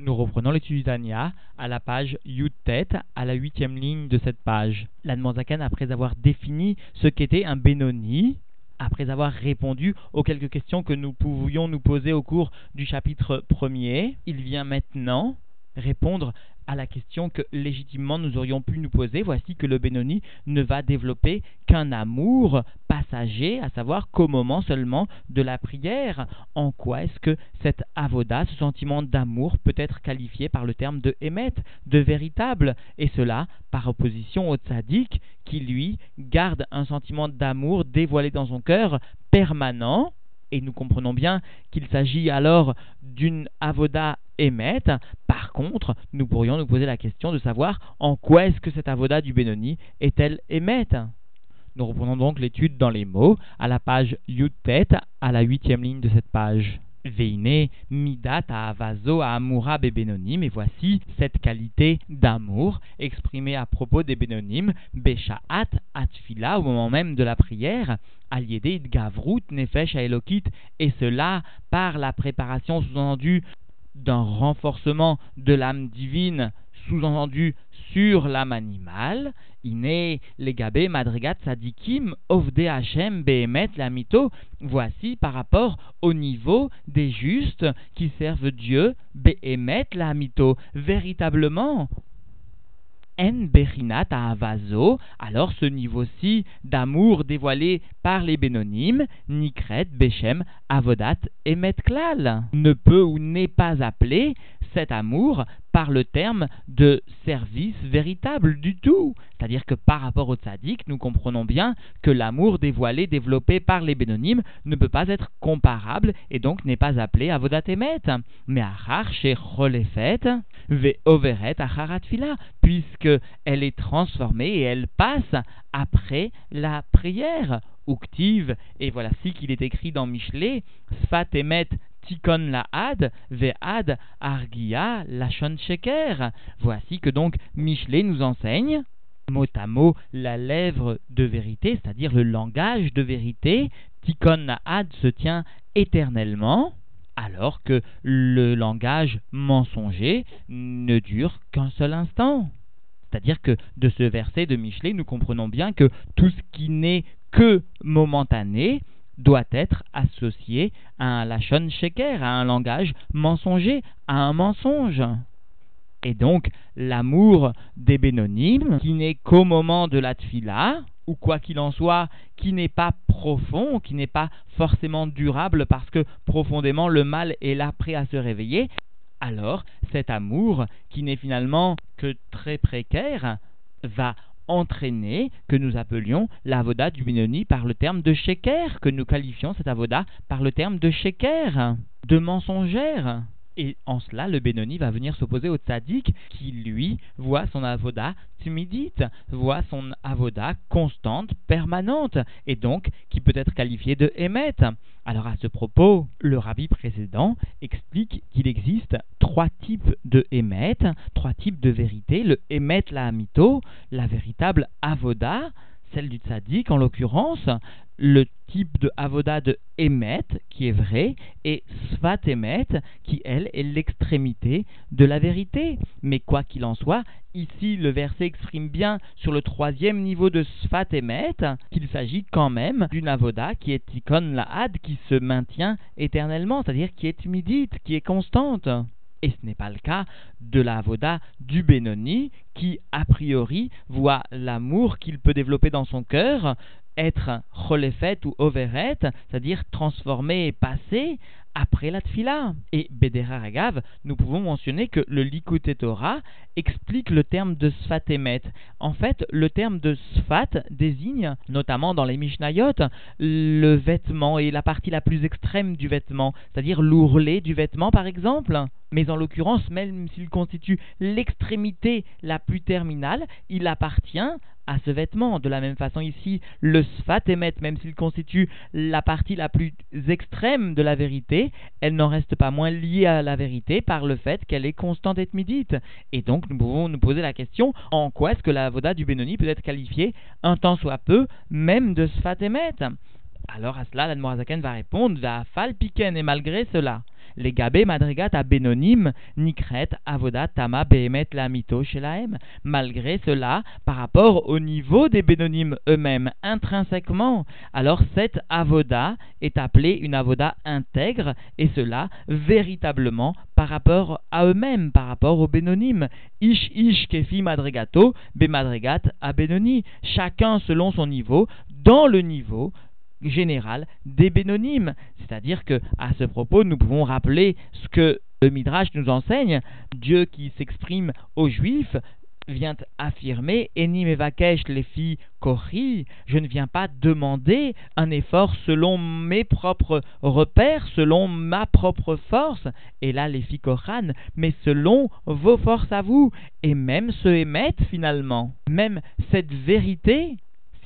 Nous reprenons l'étude d'Ania à la page Yutet, à la huitième ligne de cette page. L'Admanzakan, après avoir défini ce qu'était un Benoni, après avoir répondu aux quelques questions que nous pouvions nous poser au cours du chapitre premier, il vient maintenant répondre à la question que légitimement nous aurions pu nous poser, voici que le Benoni ne va développer qu'un amour passager, à savoir qu'au moment seulement de la prière. En quoi est-ce que cet avoda, ce sentiment d'amour, peut être qualifié par le terme de émet, de véritable, et cela par opposition au tzaddik qui lui garde un sentiment d'amour dévoilé dans son cœur permanent et nous comprenons bien qu'il s'agit alors d'une avoda émette. Par contre, nous pourrions nous poser la question de savoir en quoi est-ce que cette avoda du Benoni est-elle émette Nous reprenons donc l'étude dans les mots à la page Yutet, à la huitième ligne de cette page. Veine midat avazo amura bebenonim, et voici cette qualité d'amour exprimée à propos des bénonymes, beshaat atfila, au moment même de la prière, aliédé gavrut nefesh elokit, et cela par la préparation sous-entendue d'un renforcement de l'âme divine, sous-entendu sur l'âme animale, iné legabé madrigat sadikim ovde Hashem behemet lamito. Voici par rapport au niveau des justes qui servent Dieu behemet lamito, véritablement en berinat avazo, alors ce niveau-ci d'amour dévoilé par les bénonymes, nikret, bechem, avodat et metklal, ne peut ou n'est pas appelé cet amour par le terme de service véritable du tout. C'est-à-dire que par rapport au tzaddik, nous comprenons bien que l'amour dévoilé, développé par les bénonymes, ne peut pas être comparable et donc n'est pas appelé avodat emet. Mais achar chez cholefet, ve overet puisque elle est transformée et elle passe après la prière. Uktiv, et voilà ce qu'il est écrit dans Michelet, Sfat emet tikon la had, ve'ad argia lachon sheker. Voici que donc Michelet nous enseigne mot à mot la lèvre de vérité, c'est-à-dire le langage de vérité. Tikon la se tient éternellement alors que le langage mensonger ne dure qu'un seul instant. C'est-à-dire que de ce verset de Michelet, nous comprenons bien que tout ce qui n'est que momentané doit être associé à un lachon sheker, à un langage mensonger, à un mensonge. Et donc, l'amour des bénonymes, qui n'est qu'au moment de la tfila, ou quoi qu'il en soit, qui n'est pas profond, qui n'est pas forcément durable parce que profondément le mal est là prêt à se réveiller, alors cet amour, qui n'est finalement que très précaire, va entraîner que nous appelions l'avoda du Benoni par le terme de sheker, que nous qualifions cet avoda par le terme de sheker, de mensongère. Et en cela, le Benoni va venir s'opposer au tzaddik qui, lui, voit son avoda timidite, voit son avoda constante, permanente, et donc qui peut être qualifié de émet. Alors à ce propos, le rabbi précédent explique qu'il existe trois types de émet, trois types de vérité. Le émet la amito, la véritable avoda, celle du tzaddik en l'occurrence, le type de avoda de Emet, qui est vrai, et Svat Emet, qui elle est l'extrémité de la vérité. Mais quoi qu'il en soit, ici le verset exprime bien sur le troisième niveau de Svat Emet qu'il s'agit quand même d'une avoda qui est Tikon Lahad, qui se maintient éternellement, c'est-à-dire qui est timidite, qui est constante. Et ce n'est pas le cas de la avoda du Benoni, qui a priori voit l'amour qu'il peut développer dans son cœur être cholefet ou overet, c'est-à-dire transformé et passé après la tfila. Et Bedera Ragav, nous pouvons mentionner que le Likut Torah explique le terme de Sfat Emet. En fait, le terme de Sfat désigne, notamment dans les Mishnayot, le vêtement et la partie la plus extrême du vêtement, c'est-à-dire l'ourlet du vêtement par exemple. Mais en l'occurrence, même s'il constitue l'extrémité la plus terminale, il appartient à ce vêtement. De la même façon ici, le sfat émet, même s'il constitue la partie la plus extrême de la vérité, elle n'en reste pas moins liée à la vérité par le fait qu'elle est constante et tmidite. Et donc nous pouvons nous poser la question, en quoi est-ce que la voda du Benoni peut être qualifiée un temps soit peu, même de sfat émet? Alors à cela, l'Admorazaken va répondre, va fal piken, et malgré cela, les gabé madrigat à Benonim, nikret, avodat, tama, behemet, lamito, shelaem. Malgré cela, par rapport au niveau des Benonim eux-mêmes, intrinsèquement, alors cette avoda est appelée une avoda intègre, et cela véritablement par rapport à eux-mêmes, par rapport aux Benonim. Ish ish kefi madrigato, be madrigat à Benoni. Chacun selon son niveau, dans le niveau général des bénonymes. C'est-à-dire que, à ce propos, nous pouvons rappeler ce que le Midrash nous enseigne, Dieu qui s'exprime aux Juifs vient affirmer Eni mevakesh les filles kori, je ne viens pas demander un effort selon mes propres repères, selon ma propre force, et là les filles koran, mais selon vos forces à vous, et même ce émettent finalement, même cette vérité,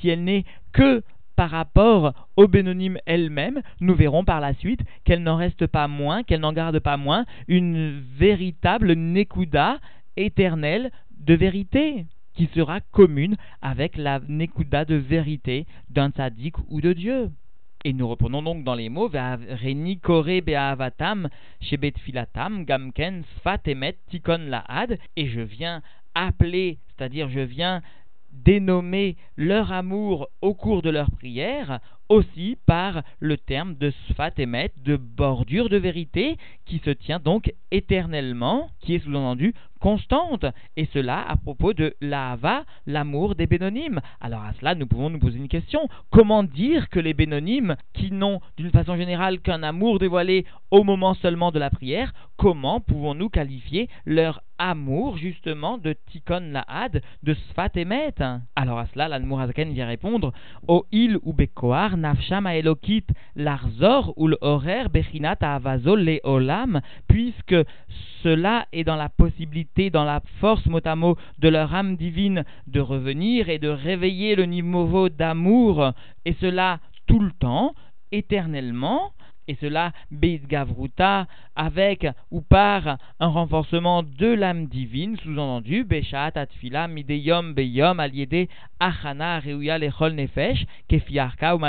si elle n'est que par rapport aux bénonymes elles-mêmes, nous verrons par la suite qu'elle n'en reste pas moins, qu'elle n'en garde pas moins une véritable nekuda éternelle de vérité qui sera commune avec la nekuda de vérité d'un tzaddik ou de Dieu. Et nous reprenons donc dans les mots Reni Kore Be'avatam Shebet Filatam Gamken Sfat Emet Tikon Laad et je viens appeler, c'est-à-dire je viens dénommer leur amour au cours de leur prière aussi par le terme de sfat emet, de bordure de vérité, qui se tient donc éternellement, qui est sous-entendu constante, et cela à propos de l'ava, l'amour des bénonymes. Alors à cela, nous pouvons nous poser une question. Comment dire que les bénonymes, qui n'ont d'une façon générale qu'un amour dévoilé au moment seulement de la prière, comment pouvons-nous qualifier leur amour justement de Tikon Laad, de Sfat Emet. Alors à cela, l'Anmourazaken vient répondre au il ou nafsham l'arzor ou l'horer bechinat avazol le olam, puisque cela est dans la possibilité, dans la force mot à mot de leur âme divine de revenir et de réveiller le niveau d'amour, et cela tout le temps, éternellement, et cela Beit Gavruta avec ou par un renforcement de l'âme divine, sous-entendu Beshat Atfila Mideyom Beyom Aliede Achana Reuya Lechol Nefesh Kefiarka ou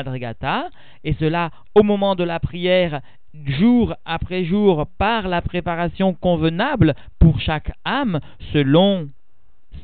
et cela au moment de la prière jour après jour par la préparation convenable pour chaque âme selon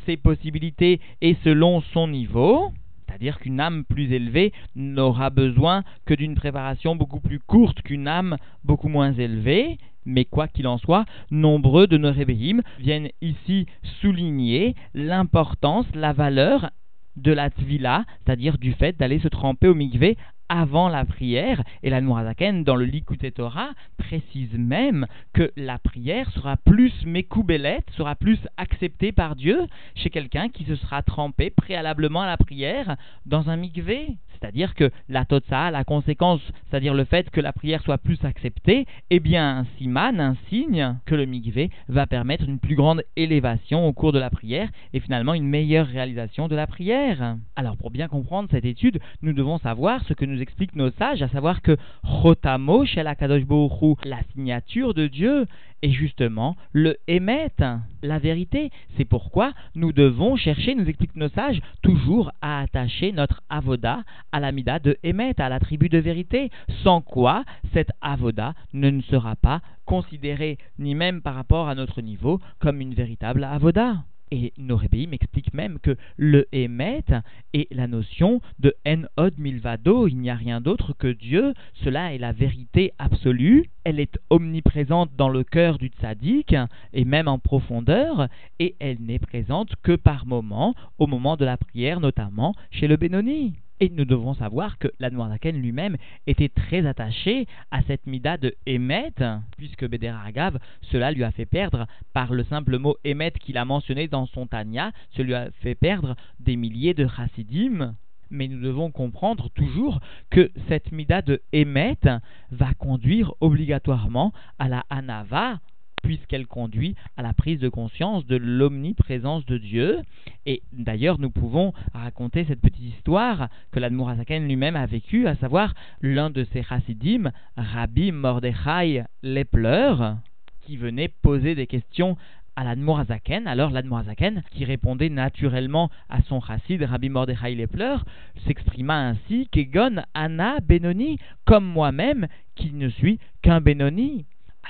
ses possibilités et selon son niveau. C'est-à-dire qu'une âme plus élevée n'aura besoin que d'une préparation beaucoup plus courte qu'une âme beaucoup moins élevée. Mais quoi qu'il en soit, nombreux de nos rébéhim viennent ici souligner l'importance, la valeur de la tvila, c'est-à-dire du fait d'aller se tremper au mikvé avant la prière. Et la Nourazaken, dans le Likute Torah, précise même que la prière sera plus mécoubelette, sera plus acceptée par Dieu chez quelqu'un qui se sera trempé préalablement à la prière dans un mikvé. C'est-à-dire que la totsa, la conséquence, c'est-à-dire le fait que la prière soit plus acceptée, eh bien un siman, un signe que le mikvé va permettre une plus grande élévation au cours de la prière et finalement une meilleure réalisation de la prière. Alors pour bien comprendre cette étude, nous devons savoir ce que nous expliquent nos sages, à savoir que Chotamo chez la Kadosh la signature de Dieu, est justement le Emet, la vérité. C'est pourquoi nous devons chercher, nous expliquent nos sages, toujours à attacher notre avoda à l'amida de Emet, à la tribu de vérité, sans quoi cette avoda ne sera pas considérée, ni même par rapport à notre niveau, comme une véritable avoda. Et Norébéi m'explique même que le Emet est la notion de En Od Milvado, il n'y a rien d'autre que Dieu, cela est la vérité absolue, elle est omniprésente dans le cœur du tzaddik et même en profondeur, et elle n'est présente que par moments, au moment de la prière notamment chez le Benoni. Et nous devons savoir que l'Admorazaken lui-même était très attaché à cette mida de Emet, puisque Beder Agav, cela lui a fait perdre, par le simple mot Emet qu'il a mentionné dans son Tanya, cela lui a fait perdre des milliers de chassidim. Mais nous devons comprendre toujours que cette mida de Emet va conduire obligatoirement à la Hanava, puisqu'elle conduit à la prise de conscience de l'omniprésence de Dieu. Et d'ailleurs, nous pouvons raconter cette petite histoire que l'Admorazaken lui-même a vécue, à savoir l'un de ses chassidim, Rabbi Mordechai Lepler, qui venait poser des questions à l'Admorazaken. Alors l'Admorazaken, qui répondait naturellement à son chassid, Rabbi Mordechai Lepler, s'exprima ainsi Kegon Anna Benoni, comme moi-même, qui ne suis qu'un Benoni.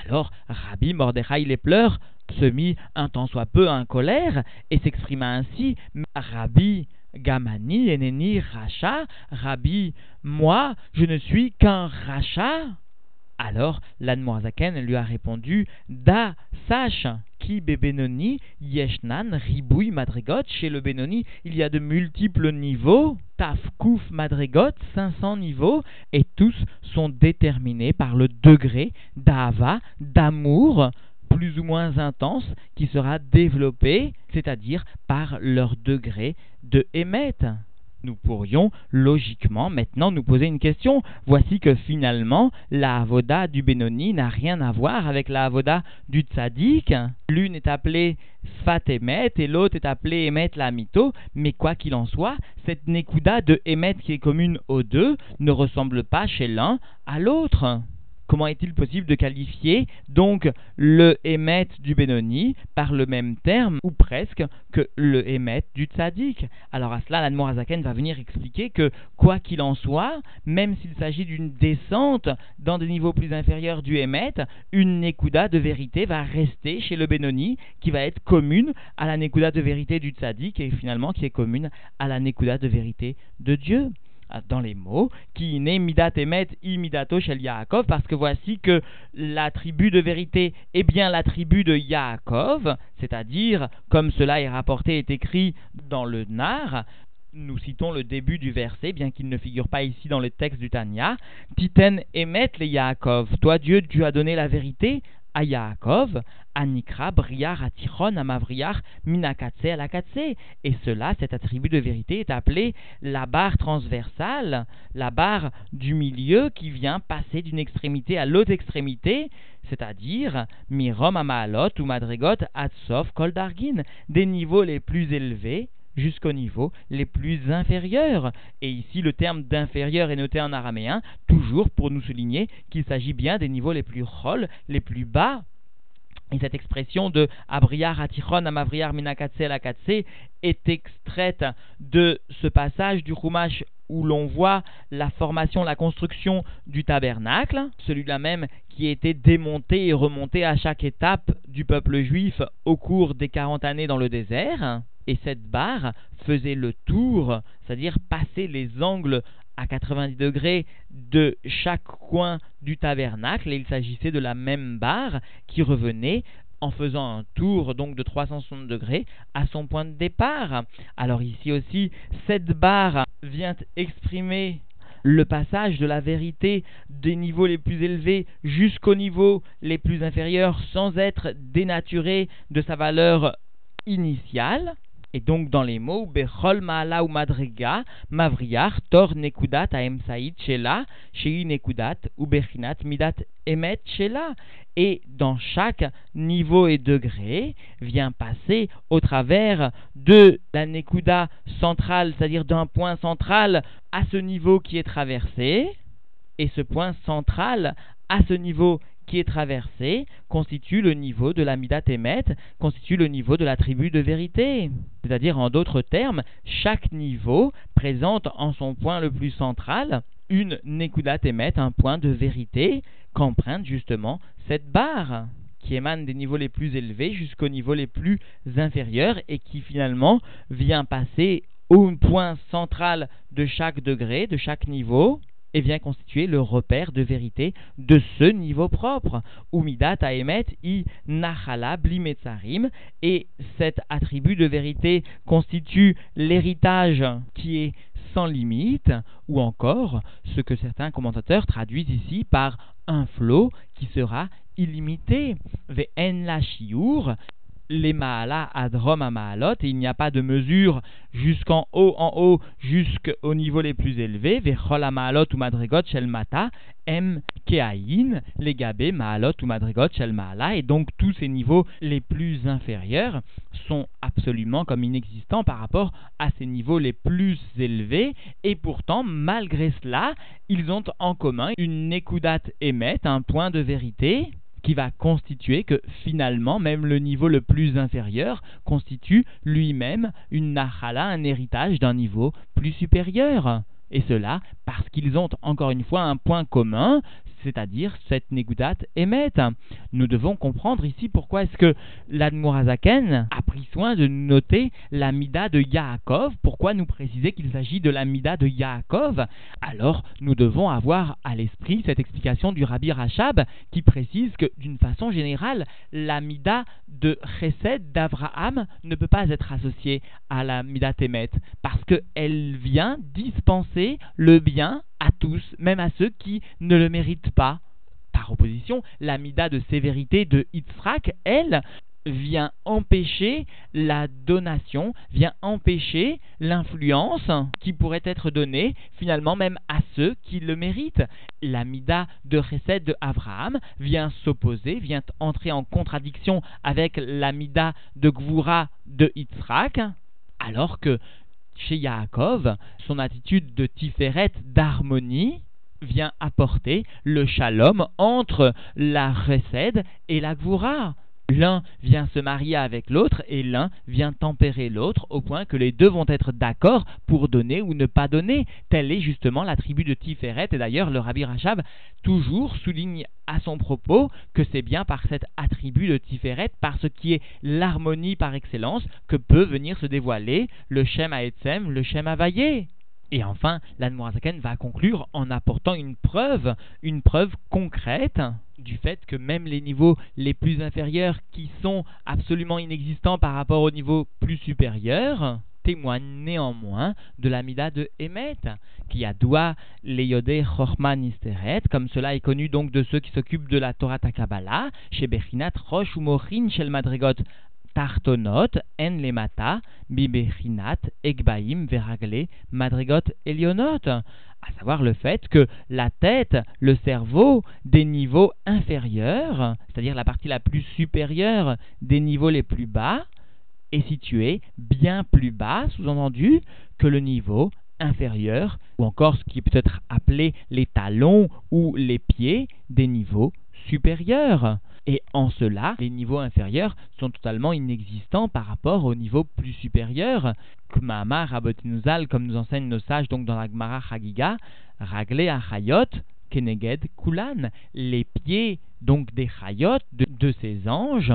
Alors Rabbi Mordechai les pleurs se mit un tant soit peu en colère. Et s'exprima ainsi Rabbi Gamani eneni racha. Rabbi moi je ne suis qu'un racha alors l'Anmoazaken lui a répondu Da, sache, qui Benoni, Yeshnan, Riboui, Madrigot. Chez le Benoni, il y a de multiples niveaux. Taf, Kouf, Madrigot, 500 niveaux. Et tous sont déterminés par le degré d'Ava, d'amour, plus ou moins intense, qui sera développé, c'est-à-dire par leur degré de émettre nous pourrions logiquement maintenant nous poser une question. Voici que finalement, la avoda du Benoni n'a rien à voir avec la avoda du Tzadik. L'une est appelée Sfat Emet et l'autre est appelée Emet Lamito, mais quoi qu'il en soit, cette Nekuda de Emet qui est commune aux deux ne ressemble pas chez l'un à l'autre comment est-il possible de qualifier donc le émet du Benoni par le même terme, ou presque, que le émet du Tzadik? Alors à cela, l'Admorazaken va venir expliquer que, quoi qu'il en soit, même s'il s'agit d'une descente dans des niveaux plus inférieurs du émet, une Nekuda de vérité va rester chez le Benoni, qui va être commune à la Nekuda de vérité du Tzadik, et finalement qui est commune à la Nekuda de vérité de Dieu dans les mots, qui n'est midat emet imidato shel Yaakov, parce que voici que la tribu de vérité est bien la tribu de Yaakov, c'est-à-dire, comme cela est rapporté et écrit dans le Nar, nous citons le début du verset, bien qu'il ne figure pas ici dans le texte du Tanya. Titen emet le Yaakov. Toi, Dieu, tu as donné la vérité à Yaakov, Anikra, Briar, Atiron, Amavriar, Minakatse, Alakatse. Et cela, cet attribut de vérité est appelé la barre transversale, la barre du milieu qui vient passer d'une extrémité à l'autre extrémité, c'est-à-dire Mirom, Amaalot ou Madrigot, Atsof, Koldargin, des niveaux les plus élevés jusqu'au niveau les plus inférieurs. Et ici, le terme d'inférieur est noté en araméen, toujours pour nous souligner qu'il s'agit bien des niveaux les plus rôles, les plus bas. Et cette expression de Abriar Atichon Amabriar Minakatse Lakatse est extraite de ce passage du Chumash où l'on voit la formation, la construction du tabernacle, celui-là même qui était démonté et remonté à chaque étape du peuple juif au cours des 40 années dans le désert et cette barre faisait le tour, c'est-à-dire passer les angles à 90 degrés de chaque coin du tabernacle, et il s'agissait de la même barre qui revenait en faisant un tour donc de 360 degrés à son point de départ. Alors ici aussi, cette barre vient exprimer le passage de la vérité des niveaux les plus élevés jusqu'aux niveaux les plus inférieurs sans être dénaturé de sa valeur initiale. Et donc dans les mots, Bechol Maala ou Madriga, Mavriar, Tor Nekudat Aem Saïd Shela, Shei Nekudat ou Bechinat Midat Emet Shela. Et dans chaque niveau et degré vient passer au travers de la Nekuda centrale, c'est-à-dire d'un point central à ce niveau qui est traversé, et ce point central à ce niveau qui est traversé constitue le niveau de la Midat Emet, constitue le niveau de la tribu de vérité. C'est-à-dire, en d'autres termes, chaque niveau présente en son point le plus central une Nekudat Emet, un point de vérité qu'emprunte justement cette barre qui émane des niveaux les plus élevés jusqu'aux niveaux les plus inférieurs et qui finalement vient passer au point central de chaque degré, de chaque niveau, et vient constituer le repère de vérité de ce niveau propre. Umidat aemet i nachala blimetzarim, et cet attribut de vérité constitue l'héritage qui est sans limite, ou encore ce que certains commentateurs traduisent ici par un flot qui sera illimité. Ve'en la les Maala Adrom à Maalot, et il n'y a pas de mesure jusqu'en haut, en haut, jusqu'au niveau les plus élevés, Vechol Maalot ou Madrigot Shel Mata, M Keaïn, les ou Madrigot Shel et donc tous ces niveaux les plus inférieurs sont absolument comme inexistants par rapport à ces niveaux les plus élevés, et pourtant, malgré cela, ils ont en commun une Nekudat Emet, un point de vérité, qui va constituer que finalement, même le niveau le plus inférieur constitue lui-même une nachala, un héritage d'un niveau plus supérieur. Et cela parce qu'ils ont encore une fois un point commun, c'est-à-dire cette Negudat Emet. Nous devons comprendre ici pourquoi est-ce que l'Admorazaken a pris soin de noter la Mida de Yaakov, pourquoi nous préciser qu'il s'agit de la Mida de Yaakov. Alors nous devons avoir à l'esprit cette explication du Rabbi Rachab qui précise que d'une façon générale, la Mida de Chesed d'Abraham ne peut pas être associée à la Mida Temet parce qu'elle vient dispenser le bien à tous, même à ceux qui ne le méritent pas. Par opposition, la mida de sévérité de Yitzhak, elle, vient empêcher la donation, vient empêcher l'influence qui pourrait être donnée finalement même à ceux qui le méritent. La mida de recette de Abraham vient s'opposer, vient entrer en contradiction avec la mida de Gvura de Yitzhak, alors que chez Yaakov, son attitude de tiferet, d'harmonie, vient apporter le shalom entre la recède et la gvura. L'un vient se marier avec l'autre et l'un vient tempérer l'autre au point que les deux vont être d'accord pour donner ou ne pas donner. Telle est justement la tribu de Tiferet et d'ailleurs le Rabbi Rachab toujours souligne à son propos que c'est bien par cet attribut de Tiferet, par ce qui est l'harmonie par excellence, que peut venir se dévoiler le Shem Haetzem, le Shem Havaye. Et enfin, l'Anmorazaken va conclure en apportant une preuve, une preuve concrète du fait que même les niveaux les plus inférieurs qui sont absolument inexistants par rapport aux niveaux plus supérieurs témoignent néanmoins de l'amida de Emet, qui a doigt les yodé Chorman Isteret, comme cela est connu donc de ceux qui s'occupent de la Torah Takabala, chez Bechinat Rosh ou Mochin Shel Madrigot Tartonot, En Lemata, Bibechinat, Egbaim, Veragle, Madrigot, Elionot. À savoir le fait que la tête, le cerveau des niveaux inférieurs, c'est-à-dire la partie la plus supérieure des niveaux les plus bas, est situé bien plus bas, sous-entendu, que le niveau inférieur, ou encore ce qui peut être appelé les talons ou les pieds des niveaux supérieurs. Et en cela, les niveaux inférieurs sont totalement inexistants par rapport aux niveaux plus supérieurs. Kmama Rabotinuzal, comme nous enseignent nos sages donc dans la Gemara Chagiga, Raglé Achayot, Keneged Kulan, les pieds donc des Chayot, de, ces anges,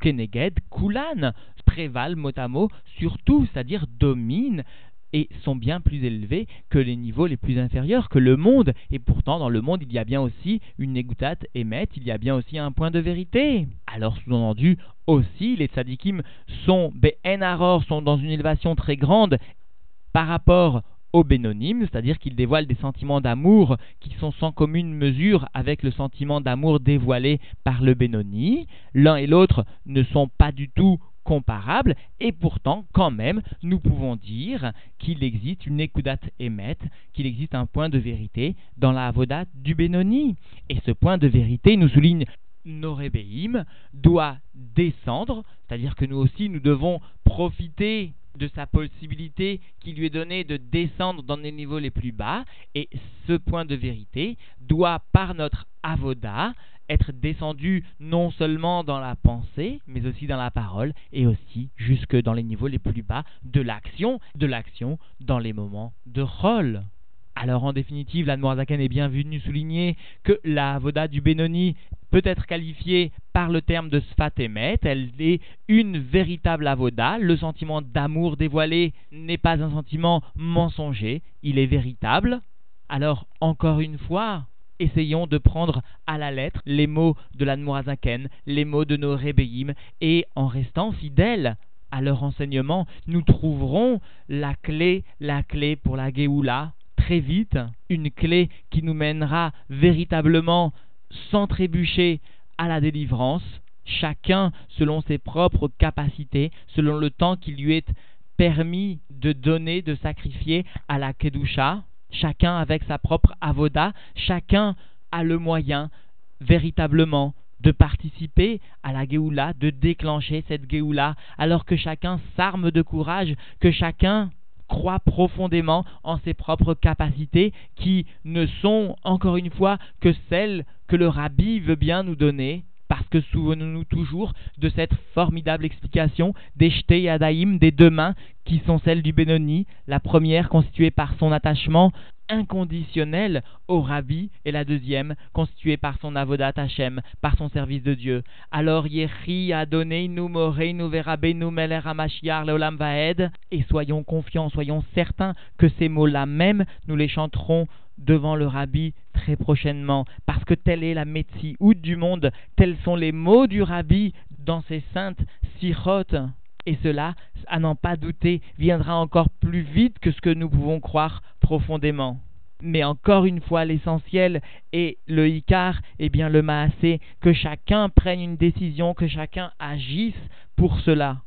Keneged Kulan, prévalent mot à mot sur tout, c'est-à-dire dominent et sont bien plus élevés que les niveaux les plus inférieurs, que le monde. Et pourtant, dans le monde, il y a bien aussi une égoutade émette, il y a bien aussi un point de vérité. Alors, sous-entendu, aussi, les tzadikim sont, ben sont dans une élévation très grande par rapport aux bénonymes, c'est-à-dire qu'ils dévoilent des sentiments d'amour qui sont sans commune mesure avec le sentiment d'amour dévoilé par le bénoni. L'un et l'autre ne sont pas du tout comparables, et pourtant, quand même, nous pouvons dire qu'il existe une écoudat émet, qu'il existe un point de vérité dans la avodat du Benoni. Et ce point de vérité, nous souligne Norébéim, doit descendre, c'est-à-dire que nous aussi, nous devons profiter de sa possibilité qui lui est donnée de descendre dans les niveaux les plus bas, et ce point de vérité doit, par notre avoda, être descendu non seulement dans la pensée, mais aussi dans la parole, et aussi jusque dans les niveaux les plus bas de l'action, de l'action dans les moments de rôle. Alors en définitive, l'Anmoazaken est bien venu souligner que la voda du Benoni peut être qualifiée par le terme de Sfatemet, elle est une véritable avoda, le sentiment d'amour dévoilé n'est pas un sentiment mensonger, il est véritable. Alors encore une fois, essayons de prendre à la lettre les mots de l'Anmoazaken, les mots de nos Rébéim, et en restant fidèles à leur enseignement, nous trouverons la clé, la clé pour la Géoula, très vite, une clé qui nous mènera véritablement sans trébucher à la délivrance, chacun selon ses propres capacités, selon le temps qui lui est permis de donner, de sacrifier à la Kedusha, chacun avec sa propre avoda, chacun a le moyen véritablement de participer à la Géoula, de déclencher cette Géoula, alors que chacun s'arme de courage, que chacun croit profondément en ses propres capacités qui ne sont, encore une fois, que celles que le rabbi veut bien nous donner parce que souvenons-nous toujours de cette formidable explication des Shtei Yadaim, des deux mains, qui sont celles du Benoni, la première constituée par son attachement inconditionnel au Rabbi et la deuxième constituée par son avodat Hashem, par son service de Dieu. Alors Yechi a donné nous nous verabenu meler leolam vaed et soyons confiants, soyons certains que ces mots-là même nous les chanterons devant le rabbi très prochainement, parce que telle est la ou du monde, tels sont les mots du rabbi dans ces saintes sirotes. Et cela, à n'en pas douter, viendra encore plus vite que ce que nous pouvons croire profondément. Mais encore une fois, l'essentiel est le Icar, et bien le Maasé, que chacun prenne une décision, que chacun agisse pour cela.